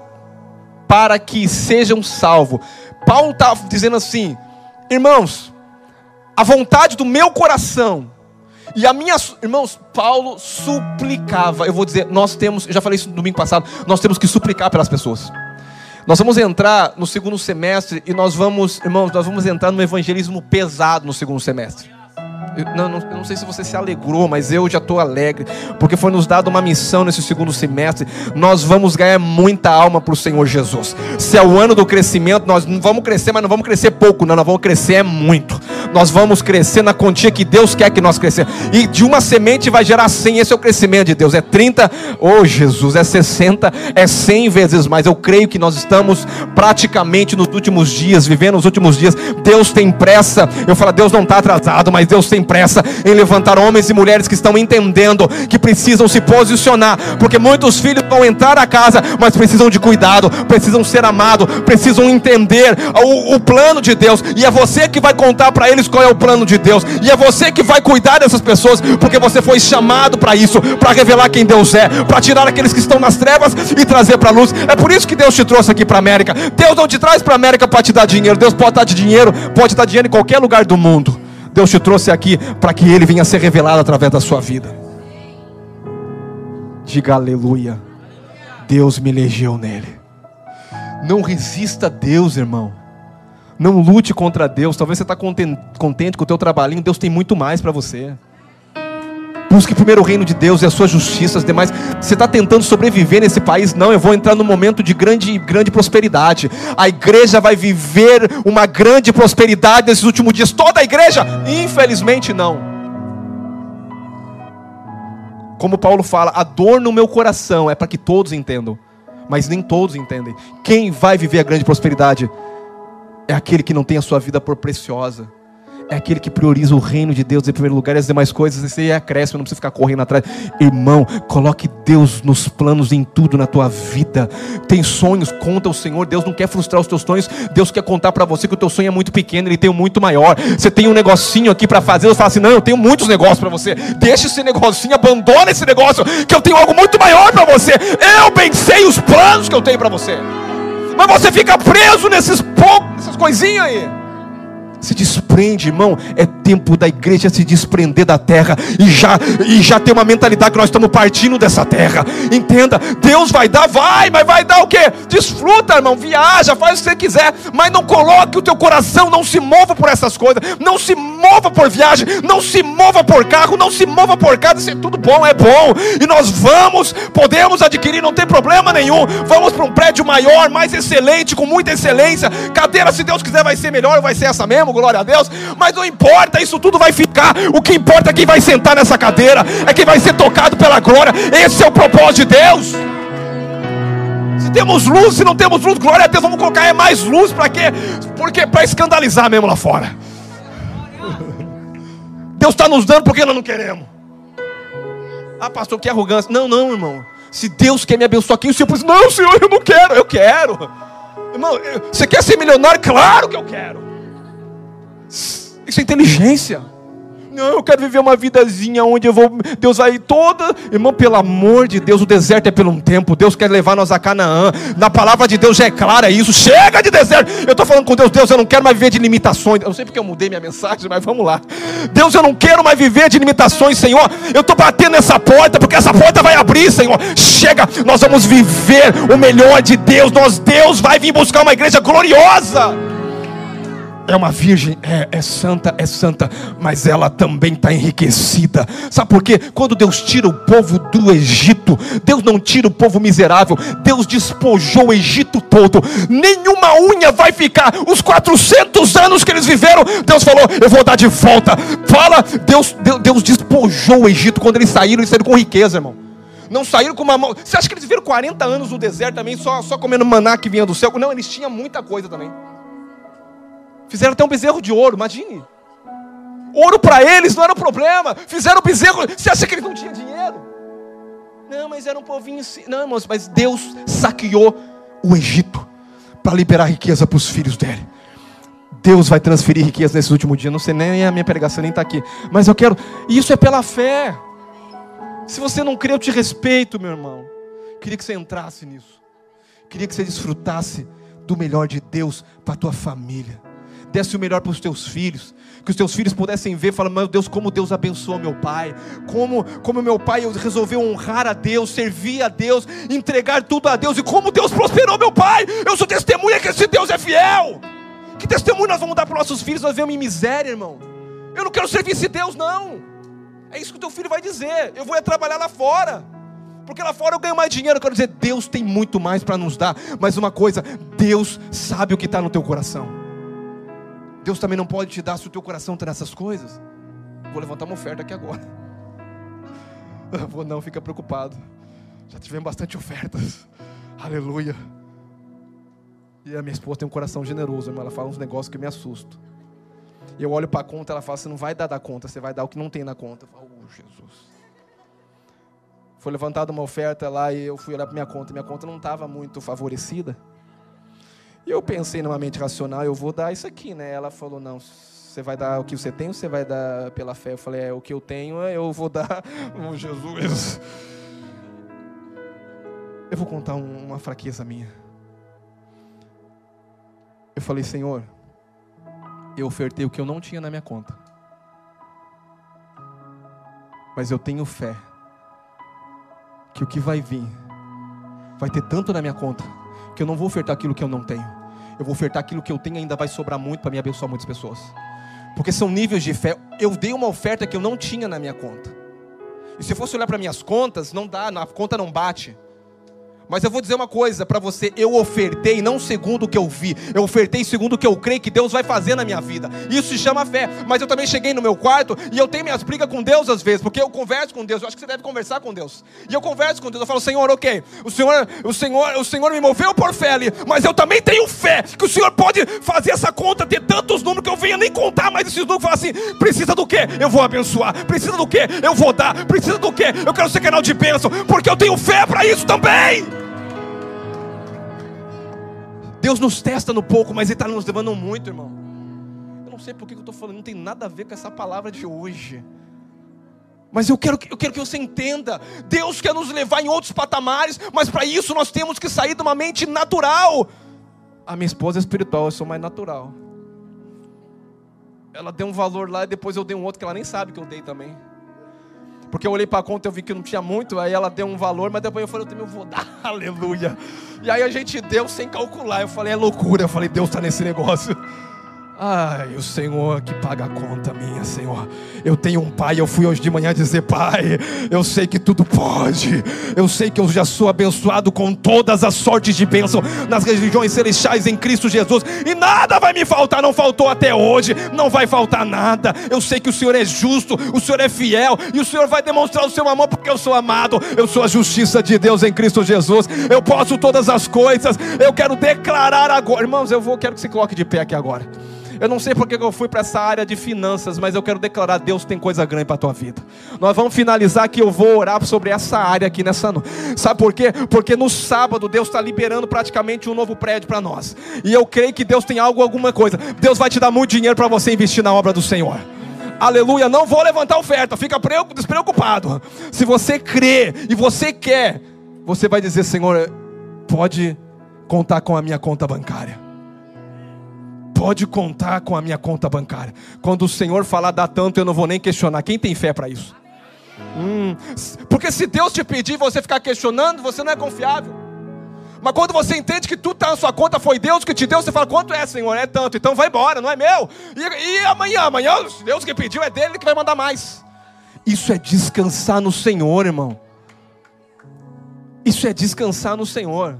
para que sejam salvos. Paulo está dizendo assim, irmãos, a vontade do meu coração e a minha, irmãos, Paulo suplicava. Eu vou dizer, nós temos, eu já falei isso no domingo passado, nós temos que suplicar pelas pessoas. Nós vamos entrar no segundo semestre e nós vamos, irmãos, nós vamos entrar no evangelismo pesado no segundo semestre. Eu não, não, não sei se você se alegrou, mas eu já estou alegre, porque foi nos dado uma missão nesse segundo semestre. Nós vamos ganhar muita alma para o Senhor Jesus. Se é o ano do crescimento, nós não vamos crescer, mas não vamos crescer pouco, não, nós vamos crescer muito. Nós vamos crescer na quantia que Deus quer que nós cresçamos. E de uma semente vai gerar 100, esse é o crescimento de Deus. É 30, oh Jesus, é 60, é 100 vezes mais. Eu creio que nós estamos praticamente nos últimos dias, vivendo os últimos dias. Deus tem pressa. Eu falo, Deus não está atrasado, mas Deus tem pressa em levantar homens e mulheres que estão entendendo que precisam se posicionar, porque muitos filhos vão entrar na casa, mas precisam de cuidado, precisam ser amados, precisam entender o, o plano de Deus, e é você que vai contar para eles qual é o plano de Deus, e é você que vai cuidar dessas pessoas, porque você foi chamado para isso, para revelar quem Deus é, para tirar aqueles que estão nas trevas e trazer para a luz. É por isso que Deus te trouxe aqui para a América. Deus não te traz para a América para te dar dinheiro, Deus pode dar dinheiro, pode dar dinheiro em qualquer lugar do mundo. Deus te trouxe aqui para que Ele venha ser revelado através da sua vida. Diga aleluia. Deus me elegeu nele. Não resista a Deus, irmão. Não lute contra Deus. Talvez você está contente com o teu trabalhinho. Deus tem muito mais para você. Busque primeiro o reino de Deus e a sua justiça, as demais. Você está tentando sobreviver nesse país? Não, eu vou entrar num momento de grande, grande prosperidade. A igreja vai viver uma grande prosperidade nesses últimos dias. Toda a igreja? Infelizmente, não. Como Paulo fala, a dor no meu coração é para que todos entendam, mas nem todos entendem. Quem vai viver a grande prosperidade é aquele que não tem a sua vida por preciosa é aquele que prioriza o reino de Deus em primeiro lugar e as demais coisas, aí é acréscimo, não precisa ficar correndo atrás. Irmão, coloque Deus nos planos em tudo na tua vida. Tem sonhos, conta o Senhor. Deus não quer frustrar os teus sonhos, Deus quer contar para você que o teu sonho é muito pequeno, ele tem um muito maior. Você tem um negocinho aqui para fazer, eu falo assim: "Não, eu tenho muitos negócios para você". Deixa esse negocinho, abandona esse negócio, que eu tenho algo muito maior para você. Eu bem sei os planos que eu tenho para você. Mas você fica preso nesses poucos, essas coisinhas aí se desprende, irmão. É tempo da igreja se desprender da terra e já, e já ter uma mentalidade que nós estamos partindo dessa terra. Entenda, Deus vai dar, vai, mas vai dar o que? Desfruta, irmão, viaja, faz o que você quiser, mas não coloque o teu coração, não se mova por essas coisas, não se mova por viagem, não se mova por carro, não se mova por casa, isso é tudo bom, é bom. E nós vamos, podemos adquirir, não tem problema nenhum. Vamos para um prédio maior, mais excelente, com muita excelência. Cadeira, se Deus quiser, vai ser melhor, vai ser essa mesmo glória a Deus. Mas não importa, isso tudo vai ficar. O que importa é quem vai sentar nessa cadeira, é quem vai ser tocado pela glória. Esse é o propósito de Deus. Se temos luz, se não temos luz, glória a Deus, vamos colocar é mais luz para quê? Porque para escandalizar mesmo lá fora. Deus está nos dando porque nós não queremos. Ah, pastor, que arrogância. Não, não, irmão. Se Deus quer me abençoar aqui, o Senhor diz, não, Senhor, eu não quero, eu quero. Irmão, você quer ser milionário? Claro que eu quero. Isso é inteligência. Não, eu quero viver uma vidazinha onde eu vou. Deus vai toda. Irmão, pelo amor de Deus, o deserto é pelo um tempo. Deus quer levar nós a Canaã. Na palavra de Deus já é clara isso. Chega de deserto. Eu estou falando com Deus, Deus, eu não quero mais viver de limitações. Eu não sei porque eu mudei minha mensagem, mas vamos lá. Deus, eu não quero mais viver de limitações, Senhor. Eu estou batendo nessa porta, porque essa porta vai abrir, Senhor. Chega, nós vamos viver o melhor de Deus. Nós, Deus, vai vir buscar uma igreja gloriosa é uma virgem, é, é, santa, é santa, mas ela também está enriquecida. Sabe por quê? Quando Deus tira o povo do Egito, Deus não tira o povo miserável, Deus despojou o Egito todo, nenhuma unha vai ficar. Os 400 anos que eles viveram, Deus falou: Eu vou dar de volta. Fala, Deus, Deus, Deus despojou o Egito quando eles saíram, eles saíram com riqueza, irmão. Não saíram com uma mão. Você acha que eles viveram 40 anos no deserto também, só, só comendo maná que vinha do céu? Não, eles tinham muita coisa também. Fizeram até um bezerro de ouro, imagine. Ouro para eles não era um problema. Fizeram bezerro. Você acha que eles não tinham dinheiro? Não, mas era um povinho. Não, irmãos, mas Deus saqueou o Egito para liberar riqueza para os filhos dele. Deus vai transferir riqueza nesse último dia. Não sei nem a minha pregação nem está aqui. Mas eu quero. Isso é pela fé. Se você não crê, eu te respeito, meu irmão. Queria que você entrasse nisso. Queria que você desfrutasse do melhor de Deus para a tua família desse o melhor para os teus filhos, que os teus filhos pudessem ver, falar, meu Deus, como Deus abençoou meu pai, como, como meu pai resolveu honrar a Deus, servir a Deus, entregar tudo a Deus, e como Deus prosperou meu pai. Eu sou testemunha que esse Deus é fiel. Que testemunho nós vamos dar para os nossos filhos? Nós vemos em miséria, irmão. Eu não quero servir esse Deus, não. É isso que o teu filho vai dizer. Eu vou trabalhar lá fora. Porque lá fora eu ganho mais dinheiro. Eu quero dizer, Deus tem muito mais para nos dar. Mas uma coisa, Deus sabe o que está no teu coração. Deus também não pode te dar se o teu coração está nessas coisas. Vou levantar uma oferta aqui agora. Vou não, fica preocupado. Já tivemos bastante ofertas. Aleluia. E a minha esposa tem um coração generoso, ela fala uns negócios que me assustam. E eu olho para a conta, ela fala: você não vai dar da conta, você vai dar o que não tem na conta. Eu falo, oh, Jesus. Foi levantada uma oferta lá e eu fui olhar para minha conta. Minha conta não estava muito favorecida. E eu pensei numa mente racional, eu vou dar isso aqui, né? Ela falou, não, você vai dar o que você tem ou você vai dar pela fé? Eu falei, é, o que eu tenho eu vou dar, oh, Jesus. Eu vou contar uma fraqueza minha. Eu falei, Senhor, eu ofertei o que eu não tinha na minha conta. Mas eu tenho fé que o que vai vir vai ter tanto na minha conta que eu não vou ofertar aquilo que eu não tenho. Eu vou ofertar aquilo que eu tenho, ainda vai sobrar muito para me abençoar muitas pessoas. Porque são níveis de fé. Eu dei uma oferta que eu não tinha na minha conta. E se eu fosse olhar para minhas contas, não dá, a conta não bate. Mas eu vou dizer uma coisa para você: eu ofertei não segundo o que eu vi, eu ofertei segundo o que eu creio que Deus vai fazer na minha vida. Isso se chama fé. Mas eu também cheguei no meu quarto e eu tenho minhas brigas com Deus às vezes, porque eu converso com Deus. Eu acho que você deve conversar com Deus. E eu converso com Deus. Eu falo, Senhor, ok, o Senhor, o Senhor, o Senhor me moveu por fé ali, mas eu também tenho fé que o Senhor pode fazer essa conta ter tantos números que eu venha nem contar mais esses números. Falar assim, precisa do que? Eu vou abençoar. Precisa do que? Eu vou dar. Precisa do que? Eu quero ser canal de bênção, porque eu tenho fé para isso também. Deus nos testa no pouco, mas Ele está nos levando muito, irmão. Eu não sei por que eu estou falando, não tem nada a ver com essa palavra de hoje. Mas eu quero, eu quero que você entenda: Deus quer nos levar em outros patamares, mas para isso nós temos que sair de uma mente natural. A minha esposa é espiritual, eu sou mais natural. Ela deu um valor lá e depois eu dei um outro que ela nem sabe que eu dei também. Porque eu olhei para a conta e vi que não tinha muito, aí ela deu um valor, mas depois eu falei, eu também vou dar, aleluia. E aí a gente deu sem calcular. Eu falei, é loucura. Eu falei, Deus está nesse negócio. Ai, o Senhor que paga a conta minha, Senhor. Eu tenho um pai, eu fui hoje de manhã dizer, Pai, eu sei que tudo pode. Eu sei que eu já sou abençoado com todas as sortes de bênção nas regiões celestiais em Cristo Jesus. E nada vai me faltar, não faltou até hoje, não vai faltar nada. Eu sei que o Senhor é justo, o Senhor é fiel e o Senhor vai demonstrar o seu amor porque eu sou amado. Eu sou a justiça de Deus em Cristo Jesus. Eu posso todas as coisas. Eu quero declarar agora, irmãos, eu vou quero que se coloque de pé aqui agora. Eu não sei porque eu fui para essa área de finanças, mas eu quero declarar: Deus tem coisa grande para a tua vida. Nós vamos finalizar que eu vou orar sobre essa área aqui nessa noite. Sabe por quê? Porque no sábado Deus está liberando praticamente um novo prédio para nós. E eu creio que Deus tem algo, alguma coisa. Deus vai te dar muito dinheiro para você investir na obra do Senhor. Aleluia, não vou levantar oferta, fica despreocupado. Se você crê e você quer, você vai dizer: Senhor, pode contar com a minha conta bancária pode contar com a minha conta bancária. Quando o Senhor falar dá tanto, eu não vou nem questionar. Quem tem fé para isso? Hum, porque se Deus te pedir você ficar questionando, você não é confiável. Mas quando você entende que tudo está na sua conta, foi Deus que te deu, você fala: quanto é, Senhor? É tanto, então vai embora, não é meu. E, e amanhã, amanhã, Deus que pediu é dele que vai mandar mais. Isso é descansar no Senhor, irmão. Isso é descansar no Senhor.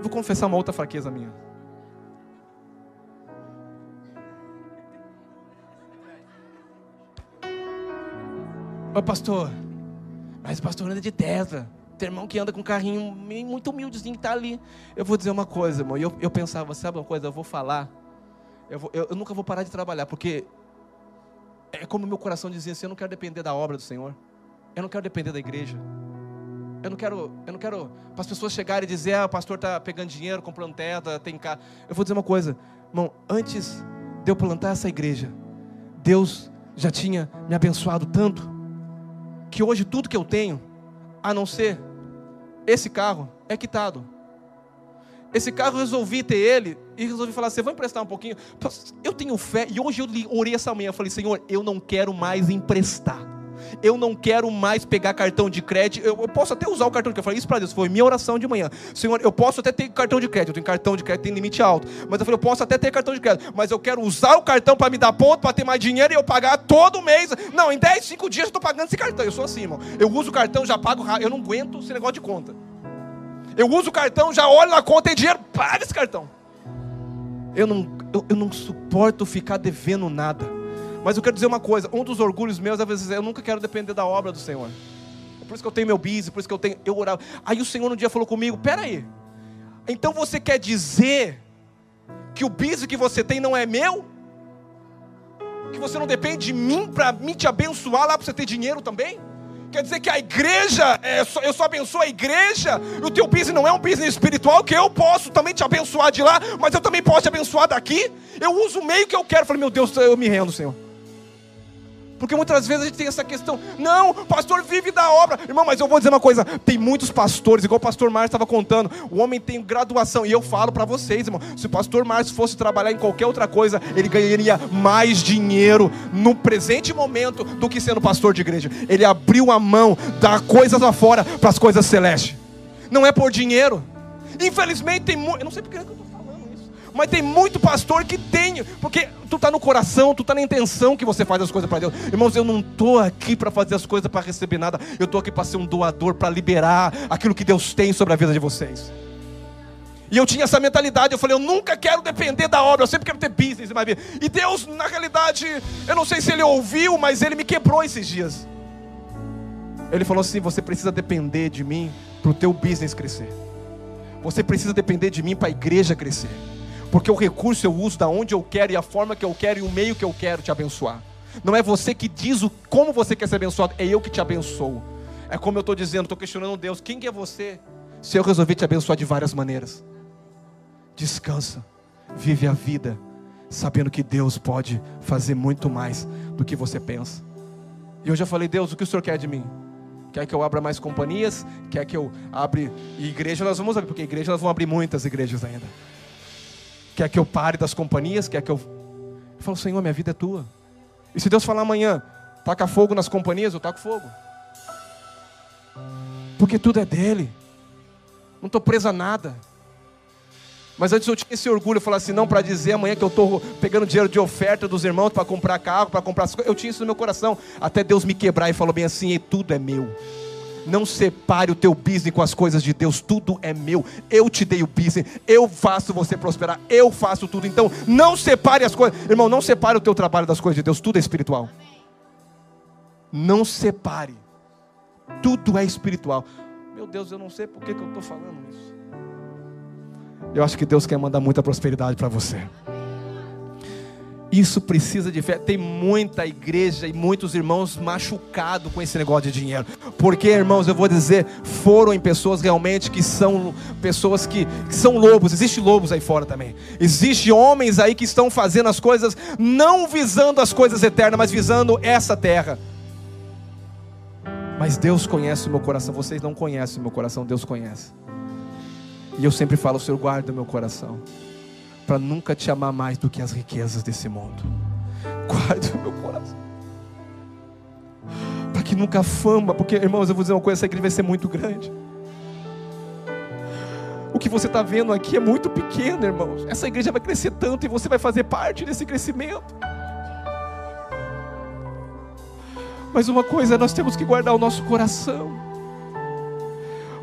Vou confessar uma outra fraqueza minha. Ô pastor, mas o pastor anda de Tesla. Tem irmão que anda com um carrinho muito humildezinho que está ali. Eu vou dizer uma coisa, irmão. Eu, eu pensava, sabe uma coisa? Eu vou falar. Eu, vou, eu, eu nunca vou parar de trabalhar, porque é como meu coração dizia assim: eu não quero depender da obra do Senhor. Eu não quero depender da igreja. Eu não quero, eu não quero para as pessoas chegarem e dizer, ah, o pastor está pegando dinheiro, comprando teto, tem cá. Eu vou dizer uma coisa, irmão, antes de eu plantar essa igreja, Deus já tinha me abençoado tanto, que hoje tudo que eu tenho, a não ser esse carro, é quitado. Esse carro eu resolvi ter ele e resolvi falar assim: vou emprestar um pouquinho. Eu tenho fé, e hoje eu orei essa manhã, eu falei, Senhor, eu não quero mais emprestar eu não quero mais pegar cartão de crédito. Eu, eu posso até usar o cartão de crédito. Eu falei isso para Deus, foi minha oração de manhã. Senhor, eu posso até ter cartão de crédito. Eu tenho cartão de crédito, tem limite alto. Mas eu falei, eu posso até ter cartão de crédito. Mas eu quero usar o cartão para me dar ponto, para ter mais dinheiro e eu pagar todo mês. Não, em 10, 5 dias eu estou pagando esse cartão. Eu sou assim, irmão. Eu uso o cartão, já pago. Eu não aguento esse negócio de conta. Eu uso o cartão, já olho na conta, tem dinheiro, paga esse cartão. Eu não, eu, eu não suporto ficar devendo nada. Mas eu quero dizer uma coisa: um dos orgulhos meus é vezes eu nunca quero depender da obra do Senhor. É por isso que eu tenho meu bis, por isso que eu tenho. Eu orava. Aí o Senhor um dia falou comigo: Pera aí, então você quer dizer que o bis que você tem não é meu? Que você não depende de mim para me te abençoar lá para você ter dinheiro também? Quer dizer que a igreja, é eu só abençoo a igreja, o teu business não é um business espiritual, que eu posso também te abençoar de lá, mas eu também posso te abençoar daqui. Eu uso o meio que eu quero. Eu falei, meu Deus, eu me rendo, Senhor. Porque muitas vezes a gente tem essa questão, não, pastor vive da obra. Irmão, mas eu vou dizer uma coisa: tem muitos pastores, igual o pastor Márcio estava contando, o homem tem graduação, e eu falo para vocês, irmão, se o pastor Márcio fosse trabalhar em qualquer outra coisa, ele ganharia mais dinheiro no presente momento do que sendo pastor de igreja. Ele abriu a mão da coisas lá fora para as coisas celestes. Não é por dinheiro. Infelizmente tem muito. Eu não sei porque eu estou falando isso. Mas tem muito pastor que tem. Porque tu está no coração, tu está na intenção que você faz as coisas para Deus. Irmãos, eu não estou aqui para fazer as coisas para receber nada. Eu estou aqui para ser um doador, para liberar aquilo que Deus tem sobre a vida de vocês. E eu tinha essa mentalidade, eu falei, eu nunca quero depender da obra, eu sempre quero ter business vida. E Deus, na realidade, eu não sei se Ele ouviu, mas Ele me quebrou esses dias. Ele falou assim: você precisa depender de mim para o teu business crescer. Você precisa depender de mim para a igreja crescer. Porque o recurso eu uso da onde eu quero e a forma que eu quero e o meio que eu quero te abençoar. Não é você que diz o, como você quer ser abençoado, é eu que te abençoo. É como eu estou dizendo, estou questionando Deus: quem que é você? Se eu resolver te abençoar de várias maneiras, descansa, vive a vida, sabendo que Deus pode fazer muito mais do que você pensa. E eu já falei: Deus, o que o Senhor quer de mim? Quer que eu abra mais companhias? Quer que eu abra igreja? Nós vamos abrir, porque igreja nós vamos abrir muitas igrejas ainda. Quer que eu pare das companhias? Quer que eu. Eu falo, Senhor, minha vida é tua. E se Deus falar amanhã, taca fogo nas companhias, eu taco fogo. Porque tudo é dele. Não estou preso a nada. Mas antes eu tinha esse orgulho, eu falava assim, não, para dizer amanhã que eu estou pegando dinheiro de oferta dos irmãos para comprar carro, para comprar. Eu tinha isso no meu coração. Até Deus me quebrar e falou bem assim: e tudo é meu. Não separe o teu business com as coisas de Deus, tudo é meu. Eu te dei o business, eu faço você prosperar, eu faço tudo. Então, não separe as coisas, irmão, não separe o teu trabalho das coisas de Deus, tudo é espiritual. Não separe, tudo é espiritual. Meu Deus, eu não sei por que, que eu estou falando isso. Eu acho que Deus quer mandar muita prosperidade para você. Isso precisa de fé. Tem muita igreja e muitos irmãos machucados com esse negócio de dinheiro. Porque, irmãos, eu vou dizer, foram em pessoas realmente que são pessoas que, que são lobos. Existem lobos aí fora também. Existem homens aí que estão fazendo as coisas não visando as coisas eternas, mas visando essa terra. Mas Deus conhece o meu coração. Vocês não conhecem o meu coração, Deus conhece. E eu sempre falo, Senhor, guarda meu coração, para nunca te amar mais do que as riquezas desse mundo. Guarda o meu coração. Para que nunca a fama, porque, irmãos, eu vou dizer uma coisa, essa igreja vai ser muito grande. O que você está vendo aqui é muito pequeno, irmãos. Essa igreja vai crescer tanto e você vai fazer parte desse crescimento. Mas uma coisa, nós temos que guardar o nosso coração.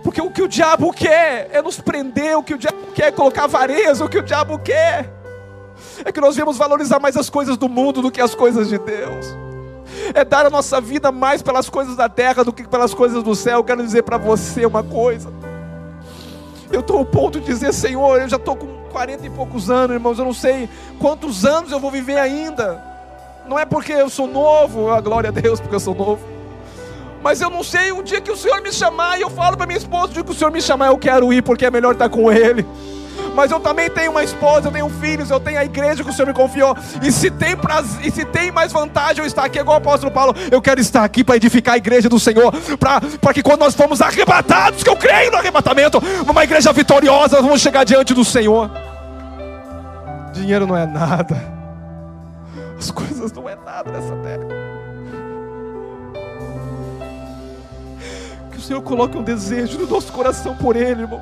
Porque o que o diabo quer é nos prender, o que o diabo quer é colocar vareza, o que o diabo quer é que nós vemos valorizar mais as coisas do mundo do que as coisas de Deus. É dar a nossa vida mais pelas coisas da terra do que pelas coisas do céu. Eu quero dizer para você uma coisa. Eu estou ao ponto de dizer, Senhor, eu já estou com 40 e poucos anos, irmãos, eu não sei quantos anos eu vou viver ainda. Não é porque eu sou novo, a glória a Deus, porque eu sou novo. Mas eu não sei, um dia que o Senhor me chamar, e eu falo para minha esposa, o dia que o Senhor me chamar, eu quero ir, porque é melhor estar com Ele. Mas eu também tenho uma esposa, eu tenho filhos, eu tenho a igreja que o Senhor me confiou. E se tem, prazer, e se tem mais vantagem eu estar aqui, igual o apóstolo Paulo, eu quero estar aqui para edificar a igreja do Senhor. Para que quando nós formos arrebatados, que eu creio no arrebatamento, uma igreja vitoriosa, nós vamos chegar diante do Senhor. Dinheiro não é nada. As coisas não é nada nessa terra. Senhor coloque um desejo no nosso coração por Ele, irmão.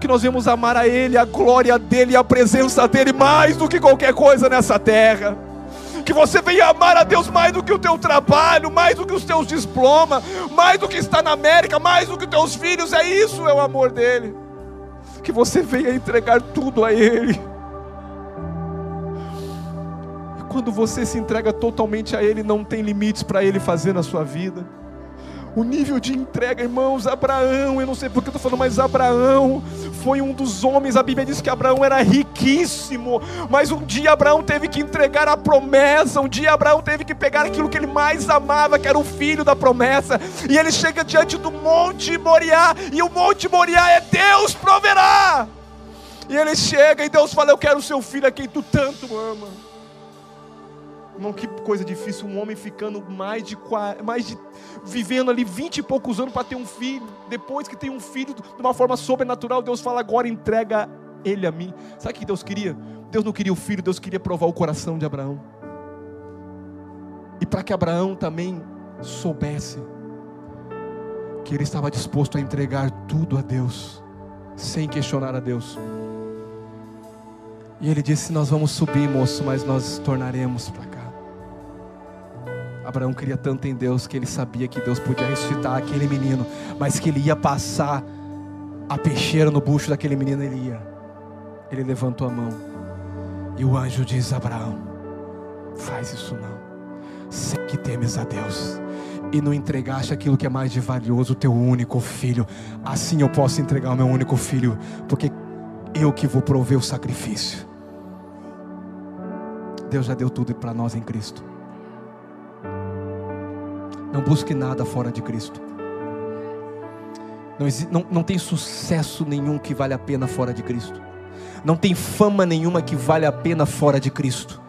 Que nós vamos amar a Ele, a glória dEle, a presença dEle mais do que qualquer coisa nessa terra. Que você venha amar a Deus mais do que o teu trabalho, mais do que os teus diplomas, mais do que está na América, mais do que os teus filhos. É isso, é o amor dEle. Que você venha entregar tudo a Ele. Quando você se entrega totalmente a Ele, não tem limites para Ele fazer na sua vida. O nível de entrega, irmãos, Abraão, eu não sei porque eu estou falando, mas Abraão foi um dos homens, a Bíblia diz que Abraão era riquíssimo, mas um dia Abraão teve que entregar a promessa, um dia Abraão teve que pegar aquilo que ele mais amava, que era o filho da promessa, e ele chega diante do Monte Moriá, e o Monte Moriá é Deus proverá. E ele chega e Deus fala: Eu quero o seu filho a quem tu tanto ama. Irmão, que coisa difícil, um homem ficando mais de, mais de vivendo ali vinte e poucos anos para ter um filho. Depois que tem um filho, de uma forma sobrenatural, Deus fala: agora entrega ele a mim. Sabe o que Deus queria? Deus não queria o filho, Deus queria provar o coração de Abraão. E para que Abraão também soubesse que ele estava disposto a entregar tudo a Deus, sem questionar a Deus. E ele disse: Nós vamos subir, moço, mas nós tornaremos para. Abraão queria tanto em Deus que ele sabia que Deus podia ressuscitar aquele menino, mas que ele ia passar a peixeira no bucho daquele menino, ele ia. Ele levantou a mão. E o anjo diz: Abraão, faz isso não. Sei que temes a Deus e não entregaste aquilo que é mais de valioso, o teu único filho. Assim eu posso entregar o meu único filho, porque eu que vou prover o sacrifício. Deus já deu tudo para nós em Cristo. Não busque nada fora de Cristo. Não, não, não tem sucesso nenhum que vale a pena fora de Cristo. Não tem fama nenhuma que vale a pena fora de Cristo.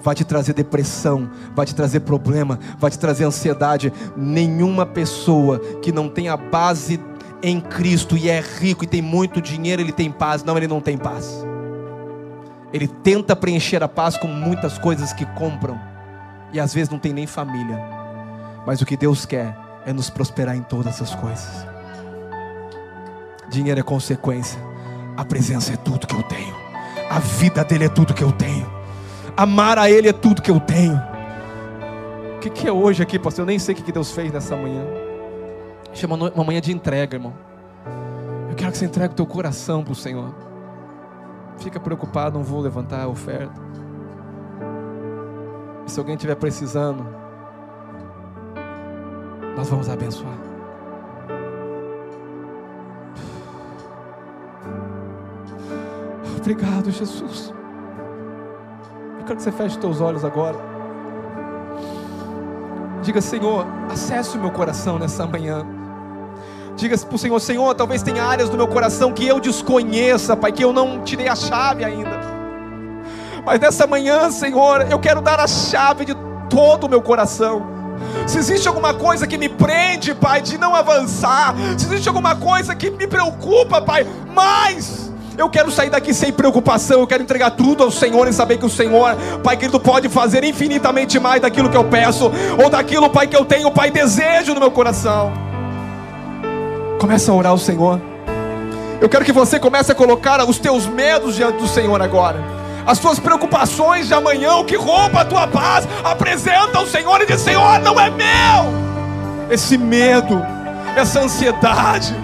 Vai te trazer depressão, vai te trazer problema, vai te trazer ansiedade. Nenhuma pessoa que não tem a base em Cristo e é rico e tem muito dinheiro, ele tem paz. Não, ele não tem paz. Ele tenta preencher a paz com muitas coisas que compram. E às vezes não tem nem família. Mas o que Deus quer é nos prosperar em todas as coisas. Dinheiro é consequência. A presença é tudo que eu tenho. A vida dele é tudo que eu tenho. Amar a ele é tudo que eu tenho. O que, que é hoje aqui, pastor? Eu nem sei o que Deus fez nessa manhã. Chama uma manhã de entrega, irmão. Eu quero que você entregue o teu coração para o Senhor. Fica preocupado, não vou levantar a oferta. Se alguém estiver precisando, nós vamos abençoar. Obrigado, Jesus. Eu quero que você feche os teus olhos agora. Diga, Senhor, acesse o meu coração nessa manhã. Diga para o Senhor, Senhor, talvez tenha áreas do meu coração que eu desconheça, Pai, que eu não te dei a chave ainda. Mas nessa manhã, Senhor, eu quero dar a chave de todo o meu coração. Se existe alguma coisa que me prende, Pai, de não avançar, se existe alguma coisa que me preocupa, Pai, mais eu quero sair daqui sem preocupação. Eu quero entregar tudo ao Senhor e saber que o Senhor, Pai querido, pode fazer infinitamente mais daquilo que eu peço, ou daquilo, Pai, que eu tenho, Pai, desejo no meu coração. Começa a orar ao Senhor. Eu quero que você comece a colocar os teus medos diante do Senhor agora. As tuas preocupações de amanhã, o que rouba a tua paz, apresenta ao Senhor e diz: Senhor, não é meu. Esse medo, essa ansiedade,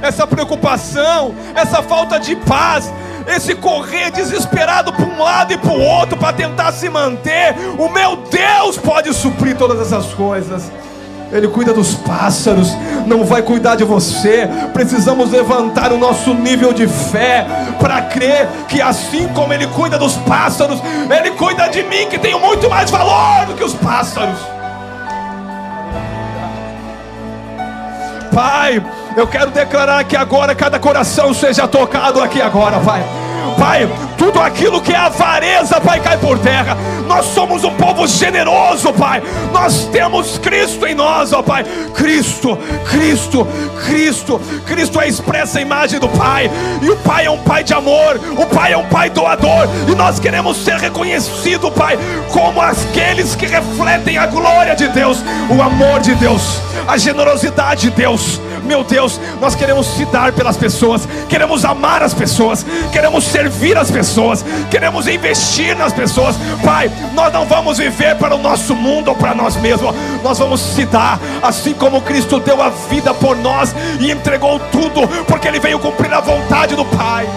essa preocupação, essa falta de paz, esse correr desesperado para um lado e para o outro para tentar se manter. O meu Deus pode suprir todas essas coisas. Ele cuida dos pássaros, não vai cuidar de você. Precisamos levantar o nosso nível de fé para crer que assim como Ele cuida dos pássaros, Ele cuida de mim, que tenho muito mais valor do que os pássaros. Pai, eu quero declarar que agora cada coração seja tocado aqui agora, Pai. Pai, tudo aquilo que é avareza, Pai, cai por terra. Nós somos um povo generoso, Pai. Nós temos Cristo em nós, ó Pai. Cristo, Cristo, Cristo. Cristo é a expressa imagem do Pai. E o Pai é um Pai de amor. O Pai é um Pai doador. E nós queremos ser reconhecido, Pai, como aqueles que refletem a glória de Deus, o amor de Deus, a generosidade de Deus. Meu Deus, nós queremos se dar pelas pessoas, queremos amar as pessoas, queremos servir as pessoas, queremos investir nas pessoas. Pai, nós não vamos viver para o nosso mundo ou para nós mesmos, nós vamos se dar, assim como Cristo deu a vida por nós e entregou tudo, porque Ele veio cumprir a vontade do Pai.